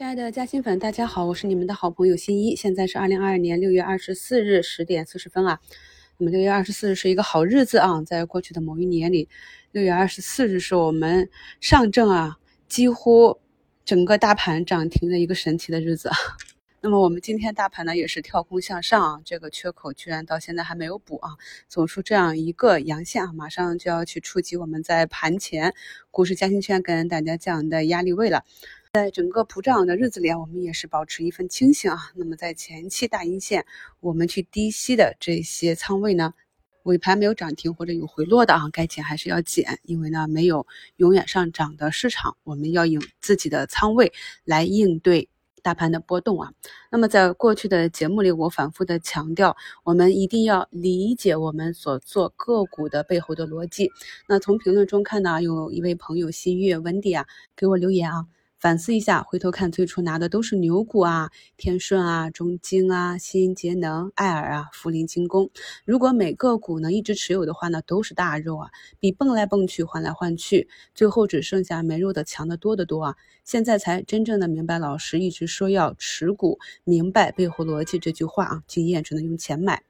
亲爱的嘉兴粉，大家好，我是你们的好朋友新一。现在是二零二二年六月二十四日十点四十分啊。那么六月二十四日是一个好日子啊，在过去的某一年里，六月二十四日是我们上证啊几乎整个大盘涨停的一个神奇的日子。那么我们今天大盘呢也是跳空向上啊，这个缺口居然到现在还没有补啊，走出这样一个阳线啊，马上就要去触及我们在盘前股市嘉兴圈跟大家讲的压力位了。在整个普涨的日子里啊，我们也是保持一份清醒啊。那么在前期大阴线，我们去低吸的这些仓位呢，尾盘没有涨停或者有回落的啊，该减还是要减，因为呢没有永远上涨的市场，我们要用自己的仓位来应对大盘的波动啊。那么在过去的节目里，我反复的强调，我们一定要理解我们所做个股的背后的逻辑。那从评论中看呢，有一位朋友新月温迪啊给我留言啊。反思一下，回头看最初拿的都是牛股啊，天顺啊，中金啊，新节能、爱尔啊，福林精工。如果每个股能一直持有的话呢，都是大肉啊，比蹦来蹦去、换来换去，最后只剩下没肉的强的多得多啊。现在才真正的明白老师一直说要持股，明白背后逻辑这句话啊，经验只能用钱买。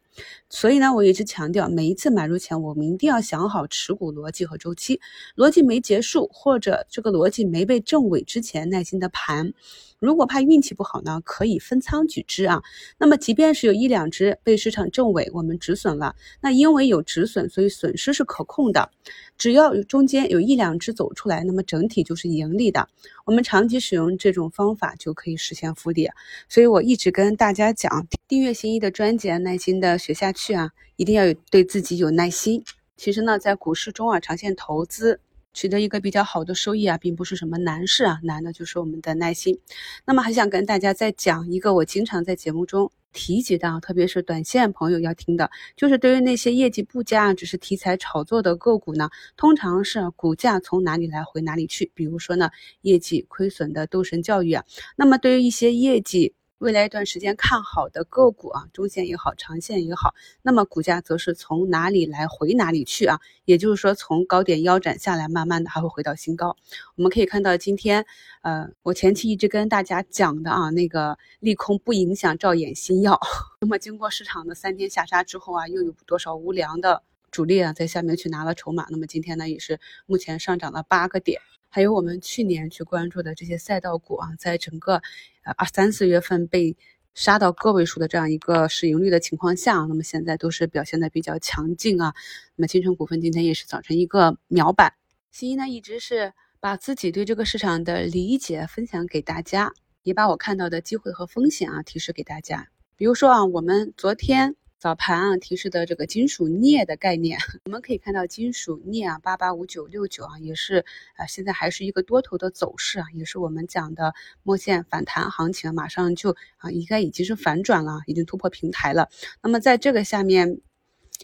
所以呢，我一直强调，每一次买入前，我们一定要想好持股逻辑和周期。逻辑没结束，或者这个逻辑没被证伪之前，耐心的盘。如果怕运气不好呢，可以分仓举之啊。那么即便是有一两只被市场证伪，我们止损了，那因为有止损，所以损失是可控的。只要中间有一两只走出来，那么整体就是盈利的。我们长期使用这种方法就可以实现复利。所以我一直跟大家讲，订阅新一的专辑，耐心的学下去啊，一定要有对自己有耐心。其实呢，在股市中啊，长线投资。取得一个比较好的收益啊，并不是什么难事啊，难的就是我们的耐心。那么还想跟大家再讲一个我经常在节目中提及的，特别是短线朋友要听的，就是对于那些业绩不佳、只是题材炒作的个股呢，通常是股价从哪里来回哪里去。比如说呢，业绩亏损的斗神教育啊，那么对于一些业绩。未来一段时间看好的个股啊，中线也好，长线也好，那么股价则是从哪里来回哪里去啊？也就是说，从高点腰斩下来，慢慢的还会回到新高。我们可以看到，今天呃，我前期一直跟大家讲的啊，那个利空不影响照眼新药。那么经过市场的三天下杀之后啊，又有多少无良的主力啊在下面去拿了筹码？那么今天呢，也是目前上涨了八个点。还有我们去年去关注的这些赛道股啊，在整个呃二三四月份被杀到个位数的这样一个市盈率的情况下，那么现在都是表现的比较强劲啊。那么金城股份今天也是早晨一个秒板。新一呢一直是把自己对这个市场的理解分享给大家，也把我看到的机会和风险啊提示给大家。比如说啊，我们昨天。早盘啊提示的这个金属镍的概念，我们可以看到金属镍啊八八五九六九啊也是啊现在还是一个多头的走势啊，也是我们讲的末线反弹行情，马上就啊应该已经是反转了，已经突破平台了。那么在这个下面，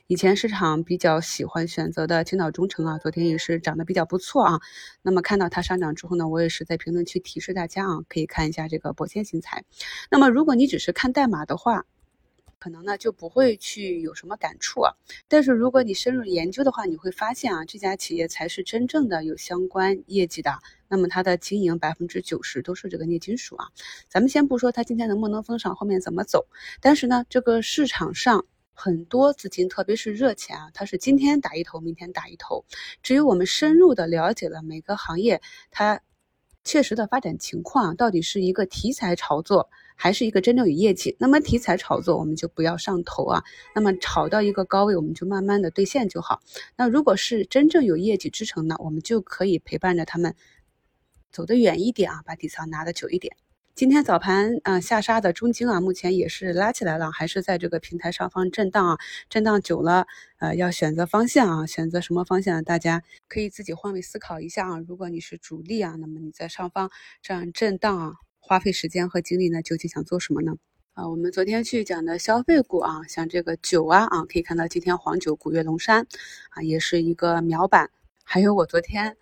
以前市场比较喜欢选择的青岛中城啊，昨天也是涨得比较不错啊。那么看到它上涨之后呢，我也是在评论区提示大家啊，可以看一下这个博先新材。那么如果你只是看代码的话，可能呢就不会去有什么感触啊，但是如果你深入研究的话，你会发现啊，这家企业才是真正的有相关业绩的。那么它的经营百分之九十都是这个镍金属啊。咱们先不说它今天能不能封上，后面怎么走，但是呢，这个市场上很多资金，特别是热钱啊，它是今天打一头，明天打一头。只有我们深入的了解了每个行业它确实的发展情况，到底是一个题材炒作。还是一个真正有业绩，那么题材炒作我们就不要上头啊。那么炒到一个高位，我们就慢慢的兑现就好。那如果是真正有业绩支撑呢，我们就可以陪伴着他们走得远一点啊，把底仓拿得久一点。今天早盘啊下杀的中金啊，目前也是拉起来了，还是在这个平台上方震荡啊，震荡久了，呃，要选择方向啊，选择什么方向，大家可以自己换位思考一下啊。如果你是主力啊，那么你在上方这样震荡啊。花费时间和精力呢，究竟想做什么呢？啊，我们昨天去讲的消费股啊，像这个酒啊啊，可以看到今天黄酒、古越龙山啊，也是一个秒板。还有我昨天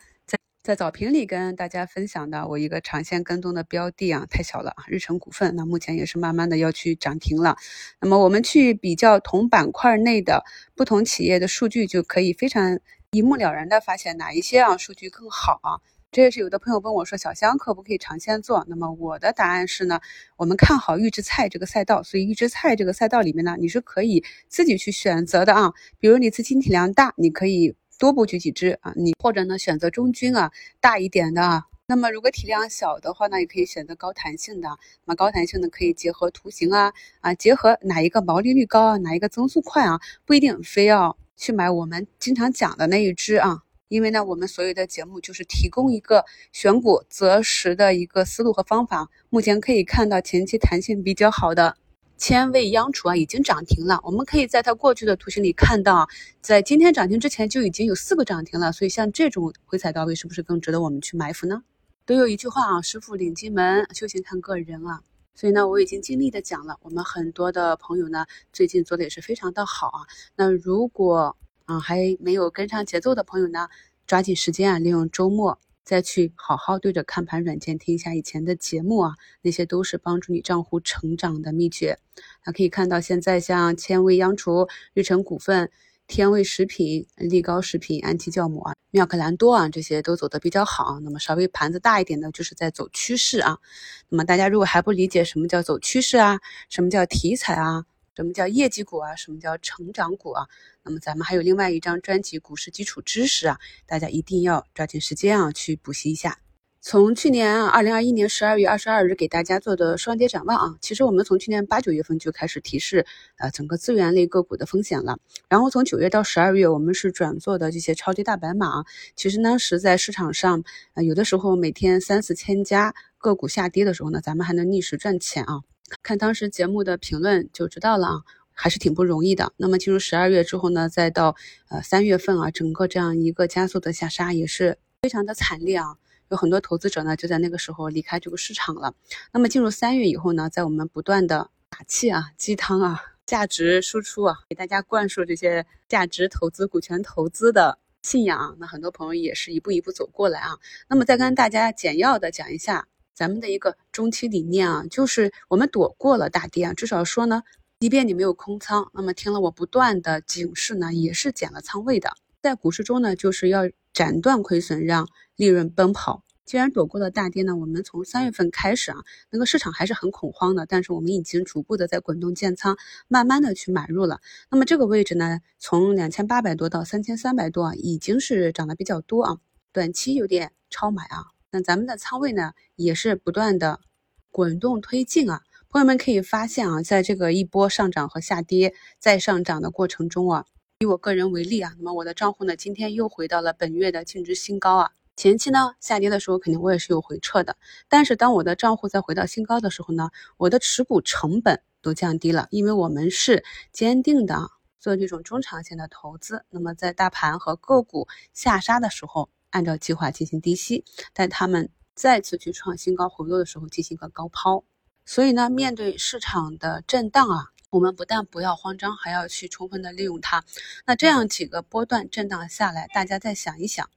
在早评里跟大家分享的，我一个长线跟踪的标的啊，太小了啊，日成股份，那目前也是慢慢的要去涨停了。那么我们去比较同板块内的不同企业的数据，就可以非常一目了然的发现哪一些啊数据更好啊。这也是有的朋友问我说，小香可不可以长线做？那么我的答案是呢，我们看好预制菜这个赛道，所以预制菜这个赛道里面呢，你是可以自己去选择的啊。比如你资金体量大，你可以多布局几只啊，你或者呢选择中军啊，大一点的啊。那么如果体量小的话呢，也可以选择高弹性的。那么高弹性的可以结合图形啊啊，结合哪一个毛利率高啊，哪一个增速快啊，不一定非要去买我们经常讲的那一只啊。因为呢，我们所有的节目就是提供一个选股择时的一个思路和方法。目前可以看到前期弹性比较好的千味央储啊，已经涨停了。我们可以在它过去的图形里看到，在今天涨停之前就已经有四个涨停了。所以像这种回踩到位，是不是更值得我们去埋伏呢？都有一句话啊，师傅领进门，修行看个人啊。所以呢，我已经尽力的讲了。我们很多的朋友呢，最近做的也是非常的好啊。那如果啊还没有跟上节奏的朋友呢，抓紧时间啊，利用周末再去好好对着看盘软件听一下以前的节目啊，那些都是帮助你账户成长的秘诀。那可以看到，现在像千味央厨、日成股份。天味食品、力高食品、安琪酵母啊、妙可蓝多啊，这些都走得比较好。那么稍微盘子大一点的，就是在走趋势啊。那么大家如果还不理解什么叫走趋势啊，什么叫题材啊，什么叫业绩股啊，什么叫成长股啊，那么咱们还有另外一张专辑《股市基础知识》啊，大家一定要抓紧时间啊去补习一下。从去年啊，二零二一年十二月二十二日给大家做的双跌展望啊，其实我们从去年八九月份就开始提示，呃，整个资源类个股的风险了。然后从九月到十二月，我们是转做的这些超跌大白马。啊其实当时在市场上，呃，有的时候每天三四千家个股下跌的时候呢，咱们还能逆势赚钱啊。看当时节目的评论就知道了啊，还是挺不容易的。那么进入十二月之后呢，再到呃三月份啊，整个这样一个加速的下杀也是非常的惨烈啊。有很多投资者呢，就在那个时候离开这个市场了。那么进入三月以后呢，在我们不断的打气啊、鸡汤啊、价值输出啊，给大家灌输这些价值投资、股权投资的信仰。那很多朋友也是一步一步走过来啊。那么再跟大家简要的讲一下咱们的一个中期理念啊，就是我们躲过了大跌啊，至少说呢，即便你没有空仓，那么听了我不断的警示呢，也是减了仓位的。在股市中呢，就是要斩断亏损，让利润奔跑。既然躲过了大跌呢，我们从三月份开始啊，那个市场还是很恐慌的，但是我们已经逐步的在滚动建仓，慢慢的去买入了。那么这个位置呢，从两千八百多到三千三百多啊，已经是涨得比较多啊，短期有点超买啊。那咱们的仓位呢，也是不断的滚动推进啊。朋友们可以发现啊，在这个一波上涨和下跌再上涨的过程中啊，以我个人为例啊，那么我的账户呢，今天又回到了本月的净值新高啊。前期呢下跌的时候，肯定我也是有回撤的。但是当我的账户再回到新高的时候呢，我的持股成本都降低了，因为我们是坚定的做这种中长线的投资。那么在大盘和个股下杀的时候，按照计划进行低吸；待他们再次去创新高回落的时候，进行一个高抛。所以呢，面对市场的震荡啊，我们不但不要慌张，还要去充分的利用它。那这样几个波段震荡下来，大家再想一想。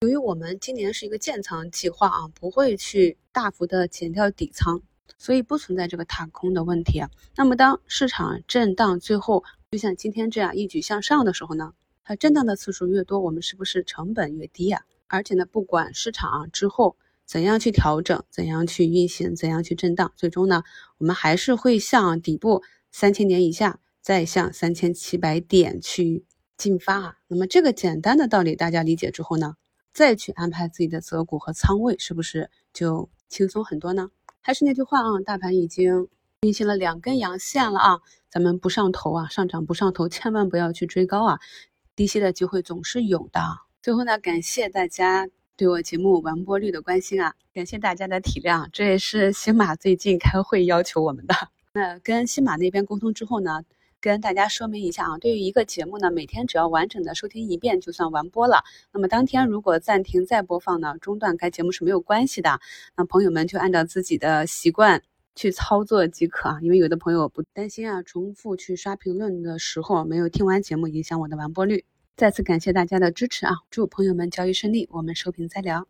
由于我们今年是一个建仓计划啊，不会去大幅的减掉底仓，所以不存在这个踏空的问题啊。那么当市场震荡最后就像今天这样一举向上的时候呢，它震荡的次数越多，我们是不是成本越低呀？而且呢，不管市场之后怎样去调整，怎样去运行，怎样去震荡，最终呢，我们还是会向底部三千点以下，再向三千七百点去进发啊。那么这个简单的道理大家理解之后呢？再去安排自己的择股和仓位，是不是就轻松很多呢？还是那句话啊，大盘已经运行了两根阳线了啊，咱们不上头啊，上涨不上头，千万不要去追高啊，低吸的机会总是有的。最后呢，感谢大家对我节目完播率的关心啊，感谢大家的体谅，这也是新马最近开会要求我们的。那跟新马那边沟通之后呢？跟大家说明一下啊，对于一个节目呢，每天只要完整的收听一遍就算完播了。那么当天如果暂停再播放呢，中断该节目是没有关系的。那朋友们就按照自己的习惯去操作即可啊。因为有的朋友不担心啊，重复去刷评论的时候没有听完节目影响我的完播率。再次感谢大家的支持啊，祝朋友们交易顺利，我们收评再聊。